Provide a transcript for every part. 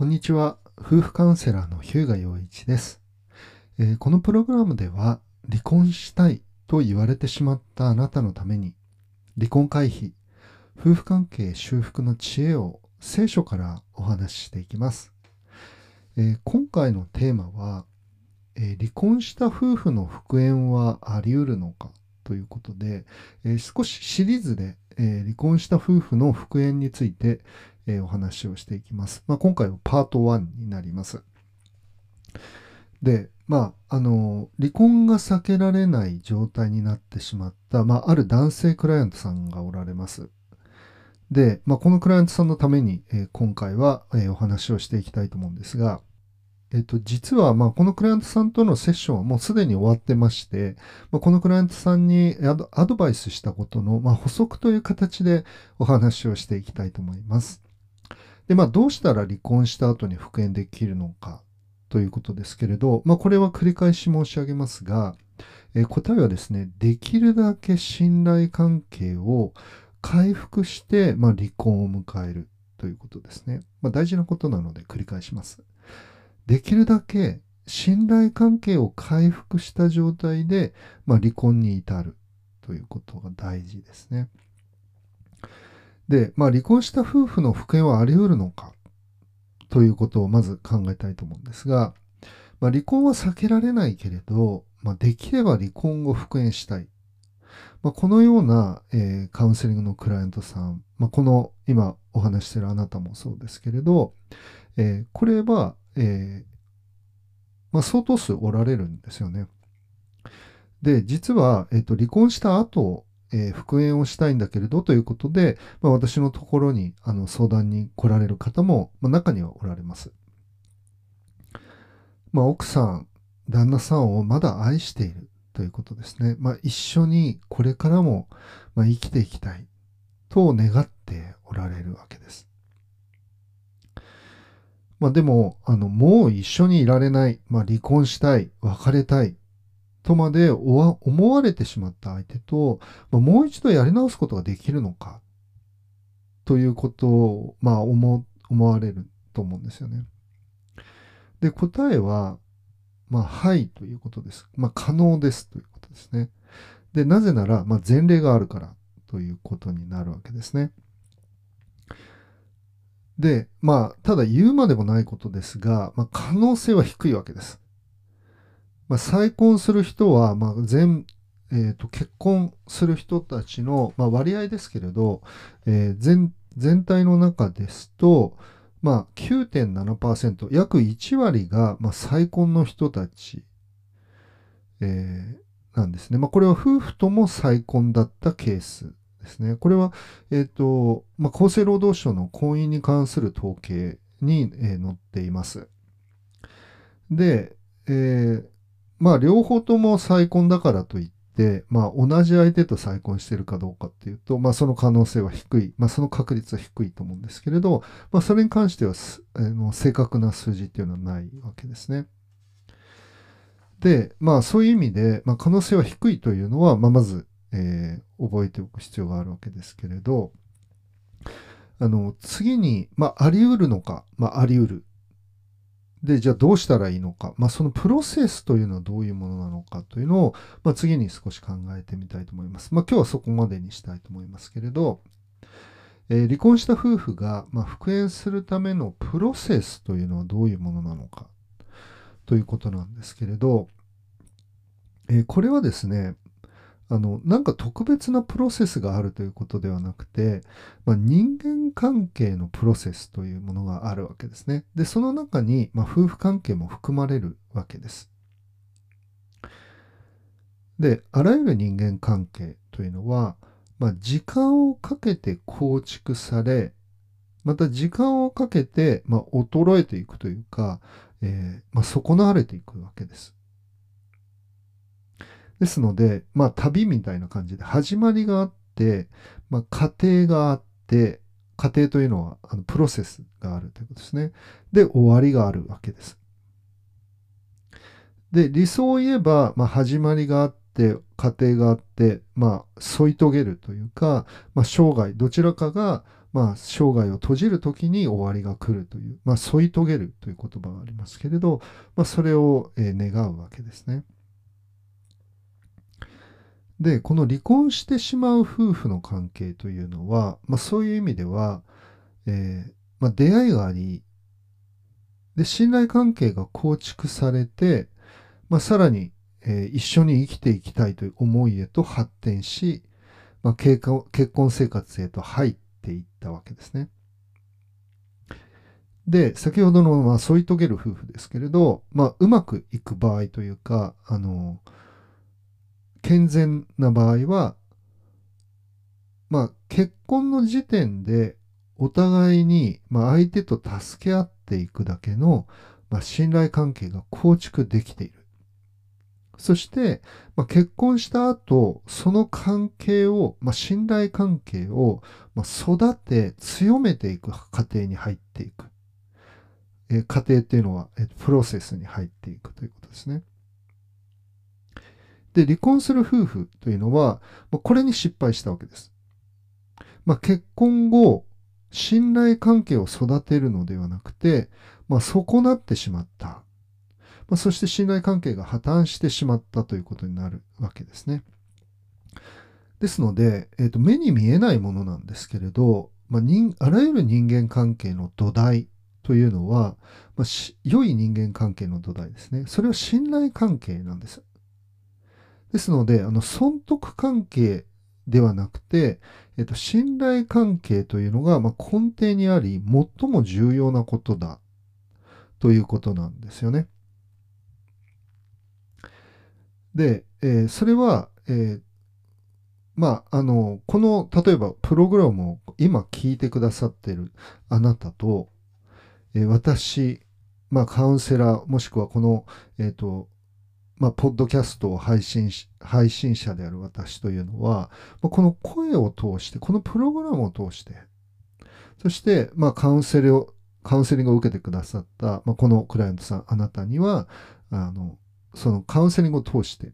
こんにちは。夫婦カウンセラーの日向洋一です、えー、このプログラムでは離婚したいと言われてしまったあなたのために離婚回避、夫婦関係修復の知恵を聖書からお話ししていきます。えー、今回のテーマは、えー、離婚した夫婦の復縁はあり得るのかということで、え少しシリーズで、え離婚した夫婦の復縁について、え、お話をしていきます。まあ、今回はパート1になります。で、まあ、あの、離婚が避けられない状態になってしまった、まあ、ある男性クライアントさんがおられます。で、まあ、このクライアントさんのために、えー、今回は、えー、お話をしていきたいと思うんですが、えっと、実は、まあ、このクライアントさんとのセッションはもうすでに終わってまして、まあ、このクライアントさんにアドバイスしたことの、まあ、補足という形でお話をしていきたいと思います。で、まあ、どうしたら離婚した後に復縁できるのかということですけれど、まあ、これは繰り返し申し上げますが、えー、答えはですね、できるだけ信頼関係を回復して、まあ、離婚を迎えるということですね。まあ、大事なことなので繰り返します。できるだけ信頼関係を回復した状態で、まあ、離婚に至るということが大事ですね。で、まあ、離婚した夫婦の復縁はあり得るのか？ということをまず考えたいと思うんですが、まあ、離婚は避けられないけれど、まあ、できれば離婚後復縁したい。まあ、このような、えー、カウンセリングのクライアントさん、まあ、この今お話してるあなたもそうですけれど、えー、これは、えーまあ、相当数おられるんですよね。で、実は、えっ、と、離婚した後、えー、復縁をしたいんだけれどということで、まあ、私のところにあの相談に来られる方も、まあ、中にはおられます。まあ、奥さん、旦那さんをまだ愛しているということですね。まあ、一緒にこれからも、まあ、生きていきたいと願っておられるわけです。まあでも、あの、もう一緒にいられない、まあ離婚したい、別れたい、とまで思われてしまった相手と、もう一度やり直すことができるのかということを、まあ思、思われると思うんですよね。で、答えは、まあ、はいということです。まあ、可能ですということですね。で、なぜなら、まあ、前例があるからということになるわけですね。で、まあ、ただ言うまでもないことですが、まあ、可能性は低いわけです。まあ、再婚する人は、まあ、全、えーと、結婚する人たちの、まあ、割合ですけれど、えー、全全体の中ですと、まあ、9.7%、約1割が、まあ、再婚の人たち、えー、なんですね。まあ、これは夫婦とも再婚だったケースですね。これは、え、ー、と、まあ、厚生労働省の婚姻に関する統計に、えー、載っています。で、えー、まあ両方とも再婚だからといって、まあ同じ相手と再婚してるかどうかっていうと、まあその可能性は低い、まあその確率は低いと思うんですけれど、まあそれに関しては、あの正確な数字っていうのはないわけですね。で、まあそういう意味で、まあ可能性は低いというのは、まあまず、えー、覚えておく必要があるわけですけれど、あの、次に、まああり得るのか、まああり得る。で、じゃあどうしたらいいのか。まあ、そのプロセスというのはどういうものなのかというのを、まあ、次に少し考えてみたいと思います。まあ、今日はそこまでにしたいと思いますけれど、えー、離婚した夫婦が、まあ、復縁するためのプロセスというのはどういうものなのかということなんですけれど、えー、これはですね、あの、なんか特別なプロセスがあるということではなくて、まあ、人間関係のプロセスというものがあるわけですね。で、その中に、まあ、夫婦関係も含まれるわけです。で、あらゆる人間関係というのは、まあ、時間をかけて構築され、また時間をかけて、ま、衰えていくというか、えーま、損なわれていくわけです。ですので、まあ旅みたいな感じで始まりがあって、まあ過程があって、過程というのはあのプロセスがあるということですね。で、終わりがあるわけです。で、理想を言えば、まあ始まりがあって、過程があって、まあ添い遂げるというか、まあ生涯どちらかが、まあ、生涯を閉じる時に終わりが来るという、まあ、添い遂げるという言葉がありますけれど、まあ、それを、願うわけですね。で、この離婚してしまう夫婦の関係というのは、まあ、そういう意味では、えー、まあ、出会いがあり、で、信頼関係が構築されて、まあ、さらに、えー、一緒に生きていきたいという思いへと発展し、まあ、結婚生活へと入っていったわけですね。で、先ほどの、まあ、添い遂げる夫婦ですけれど、まあ、うまくいく場合というか、あの、健全な場合は、まあ、結婚の時点でお互いに、まあ、相手と助け合っていくだけの、まあ、信頼関係が構築できている。そして、まあ、結婚した後、その関係を、まあ、信頼関係を、まあ、育て、強めていく過程に入っていく。え過程っていうのは、えプロセスに入っていくということですね。で、離婚する夫婦というのは、これに失敗したわけです。まあ、結婚後、信頼関係を育てるのではなくて、まあ、損なってしまった。まあ、そして信頼関係が破綻してしまったということになるわけですね。ですので、えーと、目に見えないものなんですけれど、まあ、人あらゆる人間関係の土台というのは、まあ、良い人間関係の土台ですね。それは信頼関係なんです。ですので、あの、損得関係ではなくて、えっと、信頼関係というのが、ま、根底にあり、最も重要なことだということなんですよね。で、えー、それは、えー、まあ、あの、この、例えば、プログラムを今聞いてくださっているあなたと、えー、私、まあ、カウンセラー、もしくはこの、えっ、と、まあ、ポッドキャストを配信し、配信者である私というのは、この声を通して、このプログラムを通して、そして、まあ、カウンセリを、カウンセリングを受けてくださった、まあ、このクライアントさん、あなたには、あの、そのカウンセリングを通して、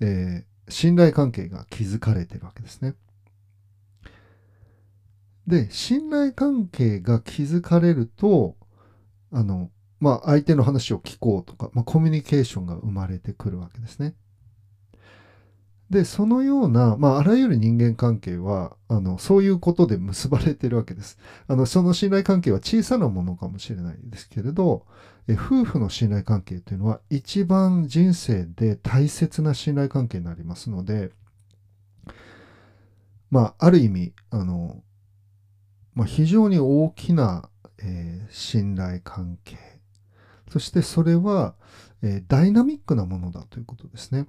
えー、信頼関係が築かれてるわけですね。で、信頼関係が築かれると、あの、まあ、相手の話を聞こうとか、まあ、コミュニケーションが生まれてくるわけですね。で、そのような、まあ、あらゆる人間関係は、あの、そういうことで結ばれてるわけです。あの、その信頼関係は小さなものかもしれないですけれど、え夫婦の信頼関係というのは一番人生で大切な信頼関係になりますので、まあ、ある意味、あの、まあ、非常に大きな、えー、信頼関係そしてそれは、えー、ダイナミックなものだということですね。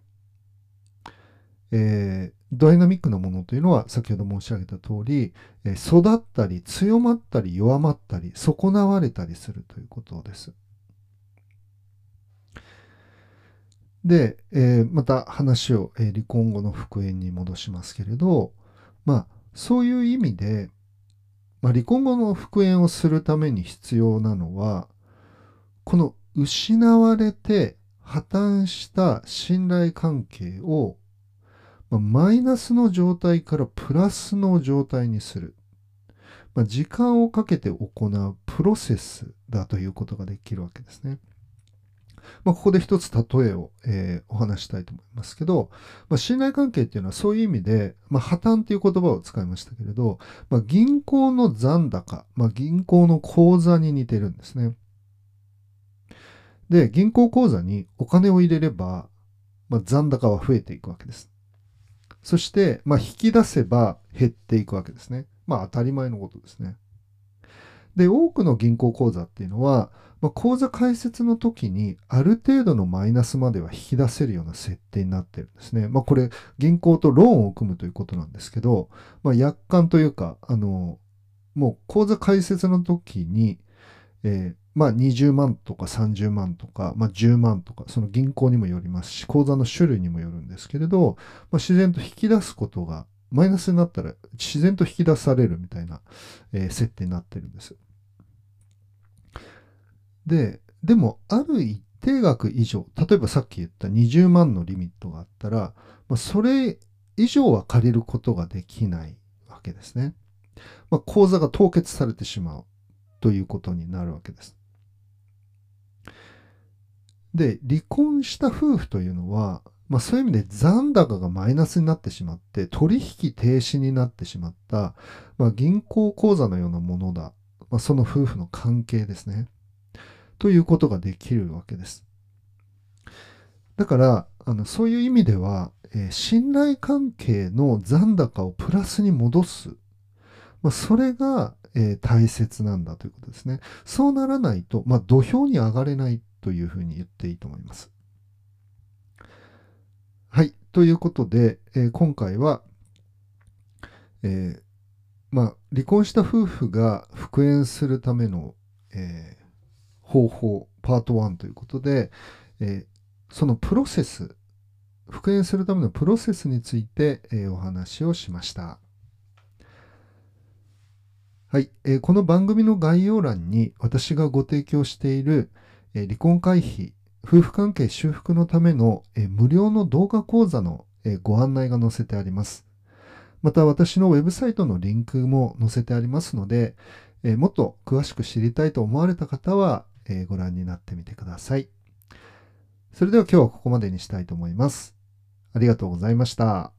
えー、ダイナミックなものというのは先ほど申し上げた通り、えー、育ったり強まったり弱まったり損なわれたりするということです。で、えー、また話を、え離婚後の復縁に戻しますけれど、まあ、そういう意味で、まあ、離婚後の復縁をするために必要なのは、この失われて破綻した信頼関係を、まあ、マイナスの状態からプラスの状態にする。まあ、時間をかけて行うプロセスだということができるわけですね。まあ、ここで一つ例えを、えー、お話したいと思いますけど、まあ、信頼関係っていうのはそういう意味で、まあ、破綻っていう言葉を使いましたけれど、まあ、銀行の残高、まあ、銀行の口座に似てるんですね。で、銀行口座にお金を入れれば、まあ、残高は増えていくわけです。そして、まあ、引き出せば減っていくわけですね。まあ、当たり前のことですね。で、多くの銀行口座っていうのは、まあ、口座開設の時にある程度のマイナスまでは引き出せるような設定になってるんですね。まあ、これ、銀行とローンを組むということなんですけど、まあ、約款というか、あの、もう口座開設の時に、えー、まあ20万とか30万とか、まあ10万とか、その銀行にもよりますし、口座の種類にもよるんですけれど、まあ、自然と引き出すことが、マイナスになったら自然と引き出されるみたいな、えー、設定になってるんです。で、でも、ある一定額以上、例えばさっき言った20万のリミットがあったら、まあ、それ以上は借りることができないわけですね。まあ、口座が凍結されてしまうということになるわけです。で、離婚した夫婦というのは、まあ、そういう意味で残高がマイナスになってしまって、取引停止になってしまった、まあ、銀行口座のようなものだ。まあ、その夫婦の関係ですね。ということができるわけです。だから、あのそういう意味では、えー、信頼関係の残高をプラスに戻す。まあ、それが、えー、大切なんだということですね。そうならないと、まあ、土俵に上がれないというふうに言っていいと思います。はい。ということで、えー、今回は、えー、まあ、離婚した夫婦が復縁するための、え、方法、パート1ということで、えそのプロセス、復縁するためのプロセスについて、えお話をしました。はい、えー、この番組の概要欄に私がご提供している、えー、離婚回避、夫婦関係修復のための、えー、無料の動画講座の、えご案内が載せてあります。また私のウェブサイトのリンクも載せてありますので、えもっと詳しく知りたいと思われた方は、えご覧になってみてください。それでは今日はここまでにしたいと思います。ありがとうございました。